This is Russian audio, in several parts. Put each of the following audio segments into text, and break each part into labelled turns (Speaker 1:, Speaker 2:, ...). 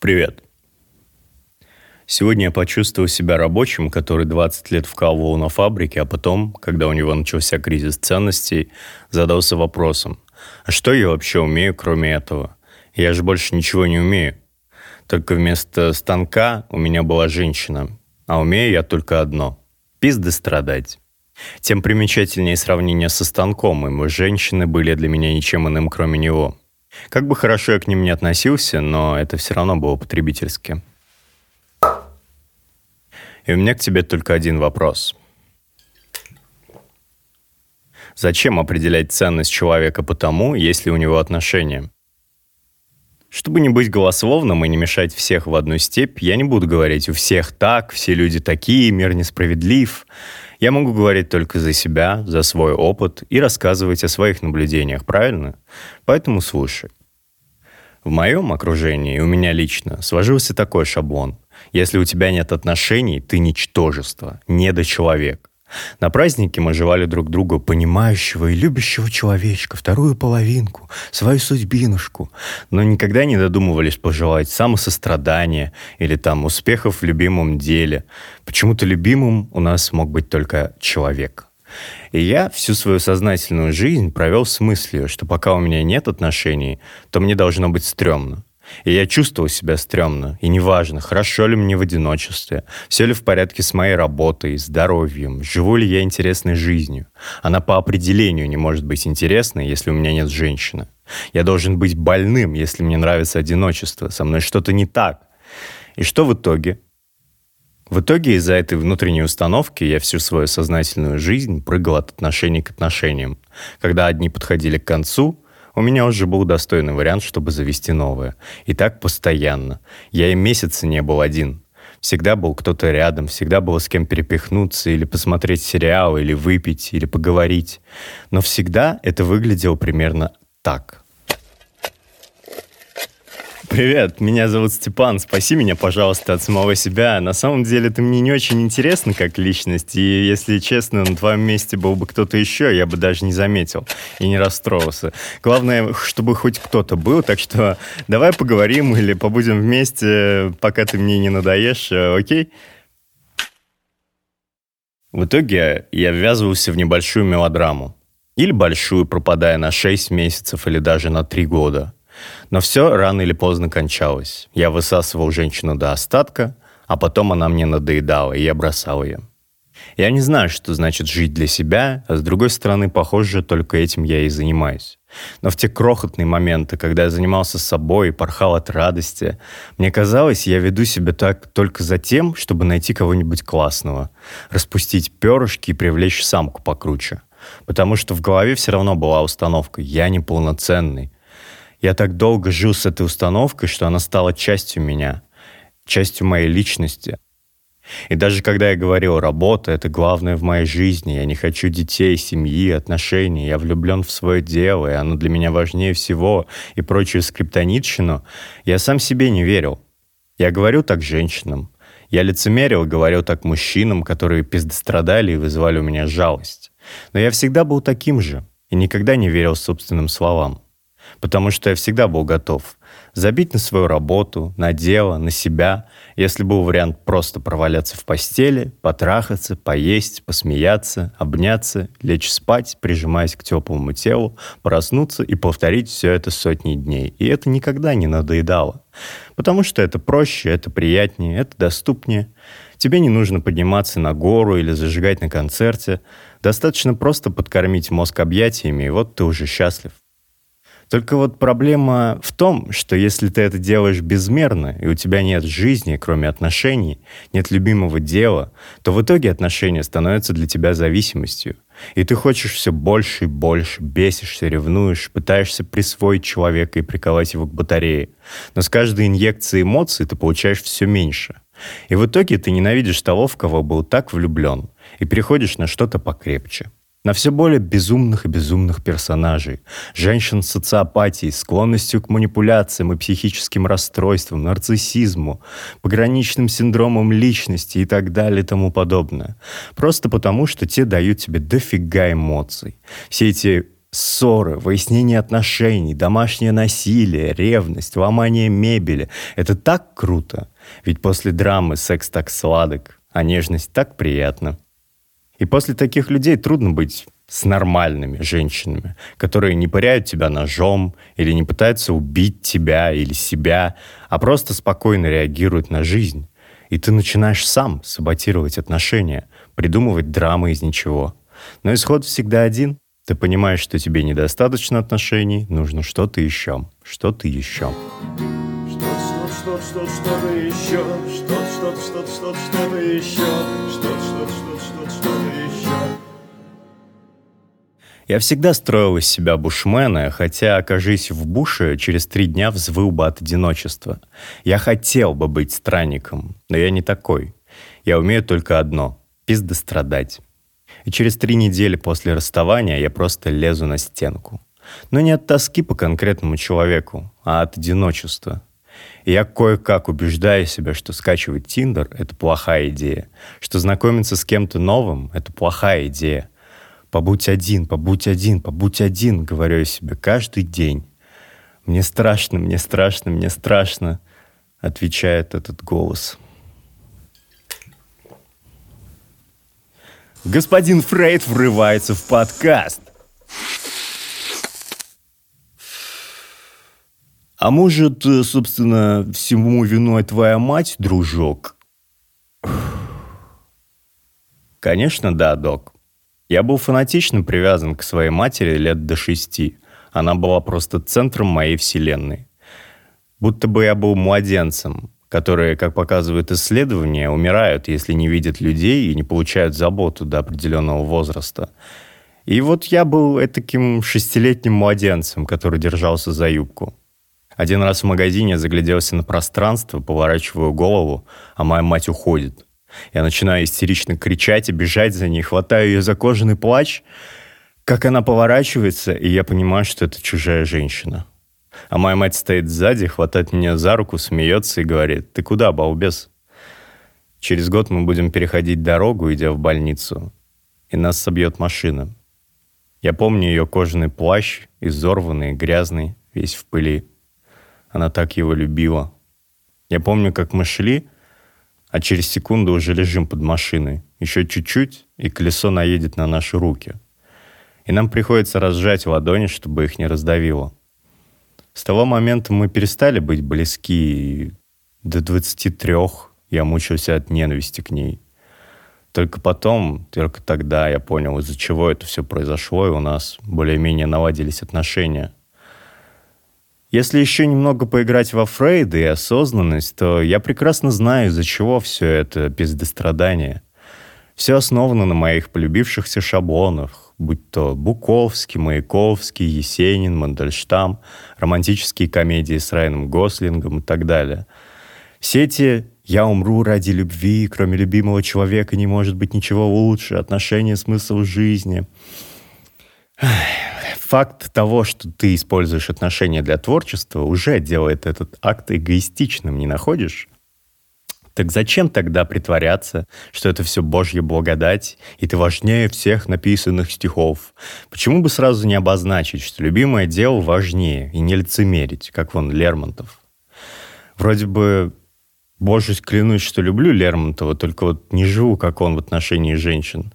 Speaker 1: Привет. Сегодня я почувствовал себя рабочим, который 20 лет вкалывал на фабрике, а потом, когда у него начался кризис ценностей, задался вопросом, а что я вообще умею, кроме этого? Я же больше ничего не умею. Только вместо станка у меня была женщина, а умею я только одно – пизды страдать. Тем примечательнее сравнение со станком, и мы, женщины, были для меня ничем иным, кроме него – как бы хорошо я к ним не относился, но это все равно было потребительски. И у меня к тебе только один вопрос. Зачем определять ценность человека по тому, есть ли у него отношения? Чтобы не быть голословным и не мешать всех в одну степь, я не буду говорить «у всех так», «все люди такие», «мир несправедлив». Я могу говорить только за себя, за свой опыт и рассказывать о своих наблюдениях, правильно? Поэтому слушай. В моем окружении, у меня лично, сложился такой шаблон. Если у тебя нет отношений, ты ничтожество, недочеловек. На празднике мы жевали друг друга понимающего и любящего человечка, вторую половинку, свою судьбинушку, но никогда не додумывались пожелать самосострадания или там успехов в любимом деле. Почему-то любимым у нас мог быть только человек. И я всю свою сознательную жизнь провел с мыслью, что пока у меня нет отношений, то мне должно быть стрёмно. И я чувствовал себя стрёмно. И неважно, хорошо ли мне в одиночестве, все ли в порядке с моей работой, здоровьем, живу ли я интересной жизнью. Она по определению не может быть интересной, если у меня нет женщины. Я должен быть больным, если мне нравится одиночество. Со мной что-то не так. И что в итоге? В итоге из-за этой внутренней установки я всю свою сознательную жизнь прыгал от отношений к отношениям. Когда одни подходили к концу, у меня уже был достойный вариант, чтобы завести новое. И так постоянно. Я и месяца не был один. Всегда был кто-то рядом, всегда было с кем перепихнуться, или посмотреть сериал, или выпить, или поговорить. Но всегда это выглядело примерно так. Привет, меня зовут Степан. Спаси меня, пожалуйста, от самого себя. На самом деле ты мне не очень интересна как личность, и, если честно, на твоем месте был бы кто-то еще, я бы даже не заметил и не расстроился. Главное, чтобы хоть кто-то был, так что давай поговорим или побудем вместе, пока ты мне не надоешь, э, окей? В итоге я ввязывался в небольшую мелодраму. Или большую, пропадая на 6 месяцев или даже на 3 года – но все рано или поздно кончалось. Я высасывал женщину до остатка, а потом она мне надоедала, и я бросал ее. Я не знаю, что значит жить для себя, а с другой стороны, похоже, только этим я и занимаюсь. Но в те крохотные моменты, когда я занимался собой и порхал от радости, мне казалось, я веду себя так только за тем, чтобы найти кого-нибудь классного, распустить перышки и привлечь самку покруче. Потому что в голове все равно была установка «я неполноценный», я так долго жил с этой установкой, что она стала частью меня, частью моей личности. И даже когда я говорил «работа — это главное в моей жизни», я не хочу детей, семьи, отношений, я влюблен в свое дело, и оно для меня важнее всего, и прочую скриптонитщину, я сам себе не верил. Я говорю так женщинам. Я лицемерил говорил так мужчинам, которые пиздострадали и вызывали у меня жалость. Но я всегда был таким же и никогда не верил собственным словам потому что я всегда был готов забить на свою работу, на дело, на себя, если был вариант просто проваляться в постели, потрахаться, поесть, посмеяться, обняться, лечь спать, прижимаясь к теплому телу, проснуться и повторить все это сотни дней. И это никогда не надоедало. Потому что это проще, это приятнее, это доступнее. Тебе не нужно подниматься на гору или зажигать на концерте. Достаточно просто подкормить мозг объятиями, и вот ты уже счастлив. Только вот проблема в том, что если ты это делаешь безмерно, и у тебя нет жизни, кроме отношений, нет любимого дела, то в итоге отношения становятся для тебя зависимостью. И ты хочешь все больше и больше, бесишься, ревнуешь, пытаешься присвоить человека и приковать его к батарее. Но с каждой инъекцией эмоций ты получаешь все меньше. И в итоге ты ненавидишь того, в кого был так влюблен, и переходишь на что-то покрепче на все более безумных и безумных персонажей, женщин с социопатией, склонностью к манипуляциям и психическим расстройствам, нарциссизму, пограничным синдромом личности и так далее и тому подобное. Просто потому, что те дают тебе дофига эмоций. Все эти Ссоры, выяснение отношений, домашнее насилие, ревность, ломание мебели — это так круто. Ведь после драмы секс так сладок, а нежность так приятна. И после таких людей трудно быть с нормальными женщинами, которые не пыряют тебя ножом или не пытаются убить тебя или себя, а просто спокойно реагируют на жизнь. И ты начинаешь сам саботировать отношения, придумывать драмы из ничего. Но исход всегда один. Ты понимаешь, что тебе недостаточно отношений, нужно что-то еще, что-то еще. Что-то, что-то, что-то, еще, что-то, что-то, что-то, еще, что-то, Я всегда строил из себя бушмена, хотя, окажись в буше, через три дня взвыл бы от одиночества. Я хотел бы быть странником, но я не такой. Я умею только одно — пиздострадать. И через три недели после расставания я просто лезу на стенку. Но не от тоски по конкретному человеку, а от одиночества. И я кое-как убеждаю себя, что скачивать Тиндер — это плохая идея, что знакомиться с кем-то новым — это плохая идея, Побудь один, побудь один, побудь один, говорю я себе каждый день. Мне страшно, мне страшно, мне страшно, отвечает этот голос. Господин Фрейд врывается в подкаст. А может, э, собственно, всему виной твоя мать, дружок? Конечно, да, док. Я был фанатично привязан к своей матери лет до шести. Она была просто центром моей вселенной. Будто бы я был младенцем, которые, как показывают исследования, умирают, если не видят людей и не получают заботу до определенного возраста. И вот я был таким шестилетним младенцем, который держался за юбку. Один раз в магазине загляделся на пространство, поворачиваю голову, а моя мать уходит. Я начинаю истерично кричать и бежать за ней, хватаю ее за кожаный плач, как она поворачивается, и я понимаю, что это чужая женщина. А моя мать стоит сзади, хватает меня за руку, смеется и говорит, «Ты куда, балбес?» Через год мы будем переходить дорогу, идя в больницу, и нас собьет машина. Я помню ее кожаный плащ, изорванный, грязный, весь в пыли. Она так его любила. Я помню, как мы шли, а через секунду уже лежим под машиной. Еще чуть-чуть, и колесо наедет на наши руки. И нам приходится разжать ладони, чтобы их не раздавило. С того момента мы перестали быть близки, и до 23 я мучился от ненависти к ней. Только потом, только тогда я понял, из-за чего это все произошло, и у нас более-менее наладились отношения. Если еще немного поиграть во Фрейда и осознанность, то я прекрасно знаю, из-за чего все это пиздострадание. Все основано на моих полюбившихся шаблонах, будь то Буковский, Маяковский, Есенин, Мандельштам, романтические комедии с Райаном Гослингом и так далее. Все эти «я умру ради любви, кроме любимого человека не может быть ничего лучше», отношения, смысл жизни. Факт того, что ты используешь отношения для творчества, уже делает этот акт эгоистичным, не находишь? Так зачем тогда притворяться, что это все Божья благодать, и ты важнее всех написанных стихов? Почему бы сразу не обозначить, что любимое дело важнее, и не лицемерить, как вон Лермонтов? Вроде бы, боже, клянусь, что люблю Лермонтова, только вот не живу, как он в отношении женщин.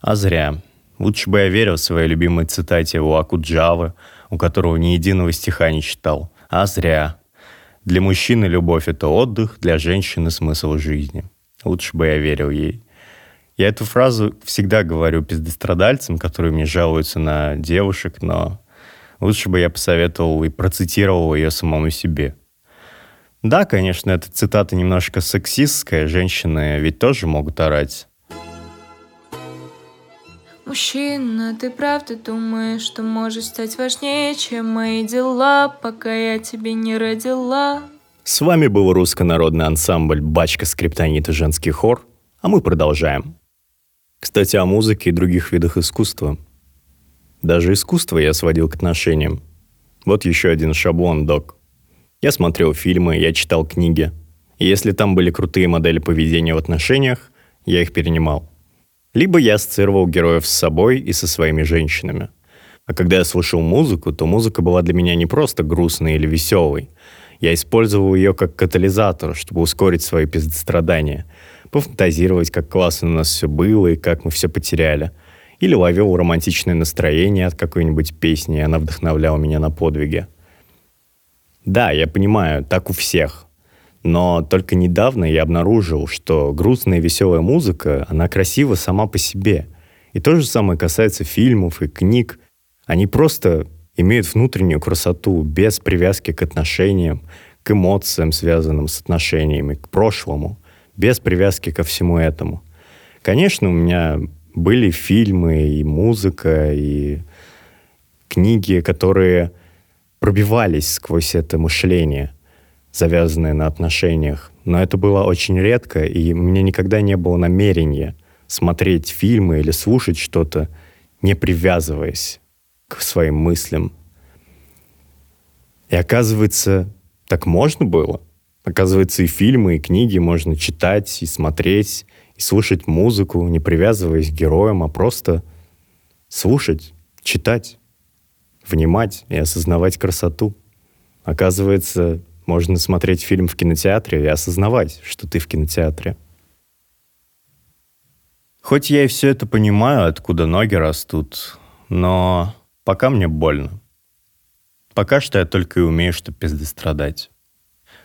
Speaker 1: А зря. Лучше бы я верил своей любимой цитате у Акуджавы, у которого ни единого стиха не читал. А зря. Для мужчины любовь — это отдых, для женщины — смысл жизни. Лучше бы я верил ей. Я эту фразу всегда говорю пиздострадальцам, которые мне жалуются на девушек, но лучше бы я посоветовал и процитировал ее самому себе. Да, конечно, эта цитата немножко сексистская, женщины ведь тоже могут орать.
Speaker 2: Мужчина, ты правда думаешь, что можешь стать важнее, чем мои дела, пока я тебе не родила?
Speaker 1: С вами был руссконародный ансамбль «Бачка скриптонита женский хор», а мы продолжаем. Кстати, о музыке и других видах искусства. Даже искусство я сводил к отношениям. Вот еще один шаблон, док. Я смотрел фильмы, я читал книги. И если там были крутые модели поведения в отношениях, я их перенимал – либо я ассоциировал героев с собой и со своими женщинами. А когда я слушал музыку, то музыка была для меня не просто грустной или веселой. Я использовал ее как катализатор, чтобы ускорить свои пиздострадания, пофантазировать, как классно у нас все было и как мы все потеряли. Или ловил романтичное настроение от какой-нибудь песни, и она вдохновляла меня на подвиги. Да, я понимаю, так у всех. Но только недавно я обнаружил, что грустная и веселая музыка, она красива сама по себе. И то же самое касается фильмов и книг. Они просто имеют внутреннюю красоту, без привязки к отношениям, к эмоциям, связанным с отношениями, к прошлому, без привязки ко всему этому. Конечно, у меня были фильмы и музыка, и книги, которые пробивались сквозь это мышление, завязанное на отношениях. Но это было очень редко, и меня никогда не было намерения смотреть фильмы или слушать что-то, не привязываясь к своим мыслям. И оказывается, так можно было. Оказывается, и фильмы, и книги можно читать, и смотреть, и слушать музыку, не привязываясь к героям, а просто слушать, читать, внимать и осознавать красоту. Оказывается, можно смотреть фильм в кинотеатре и осознавать, что ты в кинотеатре. Хоть я и все это понимаю, откуда ноги растут, но Пока мне больно. Пока что я только и умею, что пиздострадать.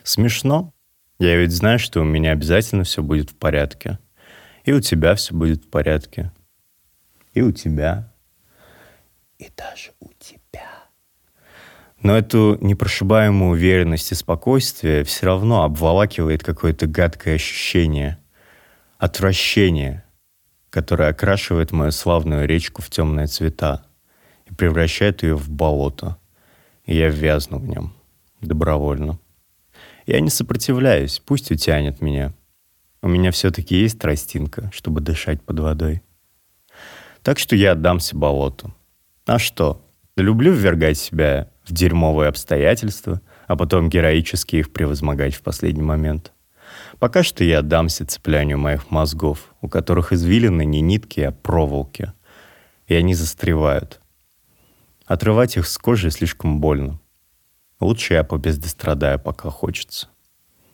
Speaker 1: Смешно. Я ведь знаю, что у меня обязательно все будет в порядке. И у тебя все будет в порядке. И у тебя. И даже у. Но эту непрошибаемую уверенность и спокойствие все равно обволакивает какое-то гадкое ощущение. Отвращение, которое окрашивает мою славную речку в темные цвета и превращает ее в болото. И я вязну в нем. Добровольно. Я не сопротивляюсь, пусть утянет меня. У меня все-таки есть тростинка, чтобы дышать под водой. Так что я отдамся болоту. А что? Люблю ввергать себя в дерьмовые обстоятельства, а потом героически их превозмогать в последний момент. Пока что я отдамся цеплянию моих мозгов, у которых извилины не нитки, а проволоки. И они застревают. Отрывать их с кожи слишком больно. Лучше я побездострадаю, пока хочется.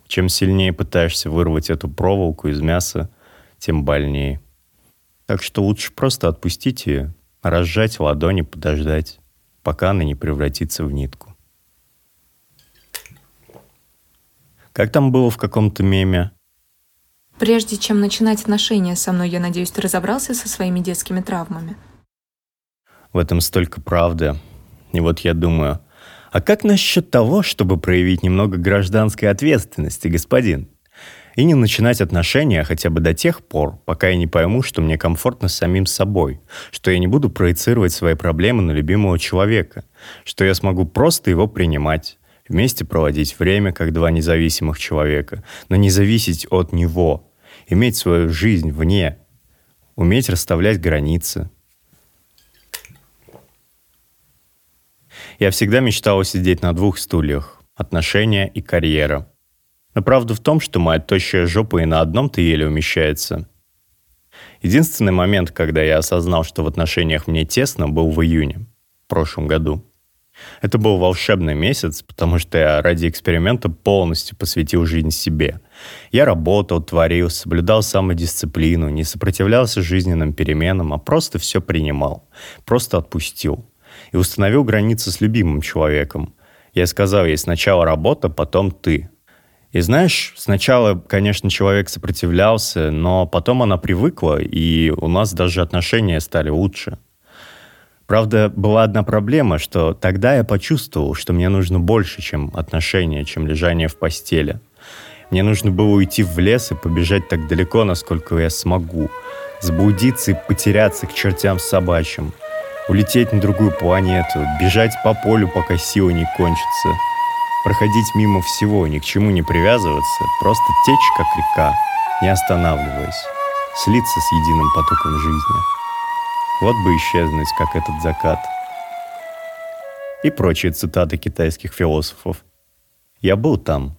Speaker 1: Чем сильнее пытаешься вырвать эту проволоку из мяса, тем больнее. Так что лучше просто отпустить ее, разжать ладони, подождать, пока она не превратится в нитку. Как там было в каком-то меме?
Speaker 2: Прежде чем начинать отношения со мной, я надеюсь, ты разобрался со своими детскими травмами.
Speaker 1: В этом столько правды. И вот я думаю, а как насчет того, чтобы проявить немного гражданской ответственности, господин? И не начинать отношения хотя бы до тех пор, пока я не пойму, что мне комфортно с самим собой, что я не буду проецировать свои проблемы на любимого человека, что я смогу просто его принимать, вместе проводить время, как два независимых человека, но не зависеть от него, иметь свою жизнь вне, уметь расставлять границы, Я всегда мечтал сидеть на двух стульях – отношения и карьера. Но правда в том, что моя тощая жопа и на одном-то еле умещается. Единственный момент, когда я осознал, что в отношениях мне тесно, был в июне, в прошлом году. Это был волшебный месяц, потому что я ради эксперимента полностью посвятил жизнь себе. Я работал, творил, соблюдал самодисциплину, не сопротивлялся жизненным переменам, а просто все принимал, просто отпустил и установил границы с любимым человеком. Я сказал ей сначала работа, потом ты. И знаешь, сначала, конечно, человек сопротивлялся, но потом она привыкла, и у нас даже отношения стали лучше. Правда, была одна проблема, что тогда я почувствовал, что мне нужно больше, чем отношения, чем лежание в постели. Мне нужно было уйти в лес и побежать так далеко, насколько я смогу, заблудиться и потеряться к чертям собачьим – улететь на другую планету, бежать по полю, пока сила не кончится, проходить мимо всего, ни к чему не привязываться, просто течь, как река, не останавливаясь, слиться с единым потоком жизни. Вот бы исчезнуть, как этот закат. И прочие цитаты китайских философов. Я был там,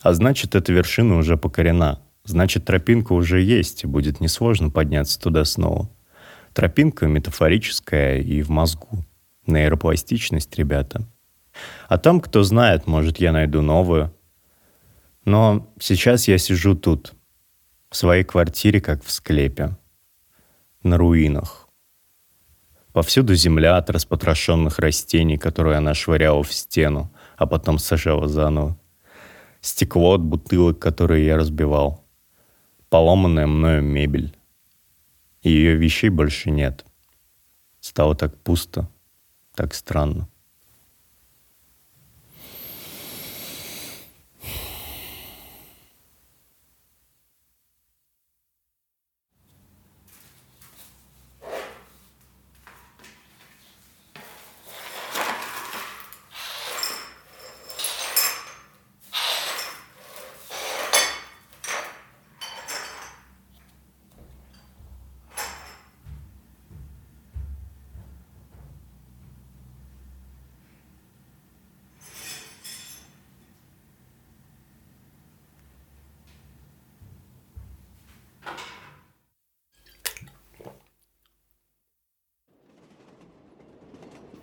Speaker 1: а значит, эта вершина уже покорена. Значит, тропинка уже есть, и будет несложно подняться туда снова. Тропинка метафорическая и в мозгу. Нейропластичность, ребята. А там, кто знает, может, я найду новую. Но сейчас я сижу тут, в своей квартире, как в склепе, на руинах. Повсюду земля от распотрошенных растений, которые она швыряла в стену, а потом сажала заново. Стекло от бутылок, которые я разбивал. Поломанная мною мебель. И ее вещей больше нет. Стало так пусто, так странно.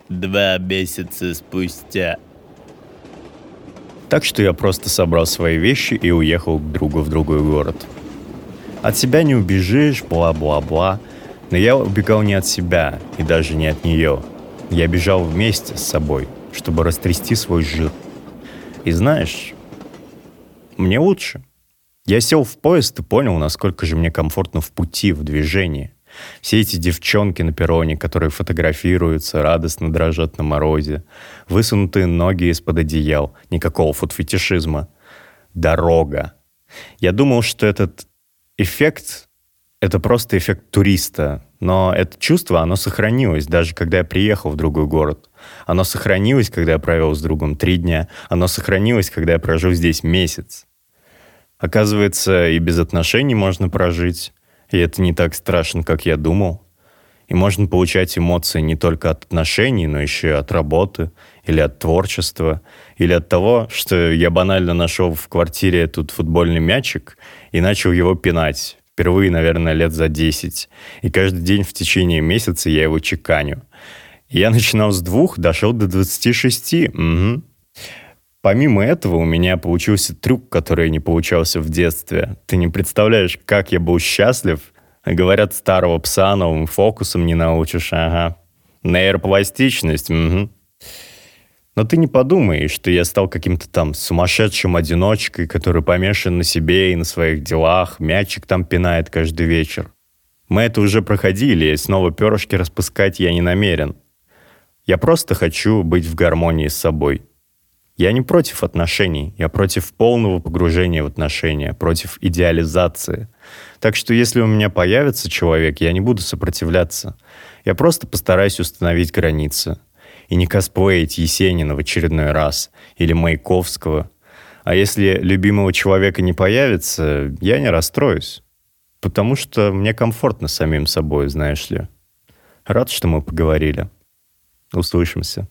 Speaker 3: Два месяца спустя.
Speaker 1: Так что я просто собрал свои вещи и уехал к другу в другой город. От себя не убежишь, бла-бла-бла. Но я убегал не от себя и даже не от нее. Я бежал вместе с собой, чтобы растрясти свой жир. И знаешь, мне лучше. Я сел в поезд и понял, насколько же мне комфортно в пути, в движении. Все эти девчонки на перроне, которые фотографируются, радостно дрожат на морозе, высунутые ноги из-под одеял, никакого футфетишизма. Дорога. Я думал, что этот эффект — это просто эффект туриста, но это чувство, оно сохранилось, даже когда я приехал в другой город. Оно сохранилось, когда я провел с другом три дня. Оно сохранилось, когда я прожил здесь месяц. Оказывается, и без отношений можно прожить. И это не так страшно, как я думал. И можно получать эмоции не только от отношений, но еще и от работы, или от творчества, или от того, что я банально нашел в квартире этот футбольный мячик и начал его пинать. Впервые, наверное, лет за 10. И каждый день в течение месяца я его чеканю. я начинал с двух, дошел до 26. Угу. Помимо этого, у меня получился трюк, который не получался в детстве. Ты не представляешь, как я был счастлив. Говорят, старого пса новым фокусом не научишь. Ага. Нейропластичность. Угу. Но ты не подумай, что я стал каким-то там сумасшедшим одиночкой, который помешан на себе и на своих делах, мячик там пинает каждый вечер. Мы это уже проходили, и снова перышки распускать я не намерен. Я просто хочу быть в гармонии с собой. Я не против отношений, я против полного погружения в отношения, против идеализации. Так что если у меня появится человек, я не буду сопротивляться. Я просто постараюсь установить границы. И не косплеить Есенина в очередной раз или Маяковского. А если любимого человека не появится, я не расстроюсь. Потому что мне комфортно самим собой, знаешь ли. Рад, что мы поговорили. Услышимся.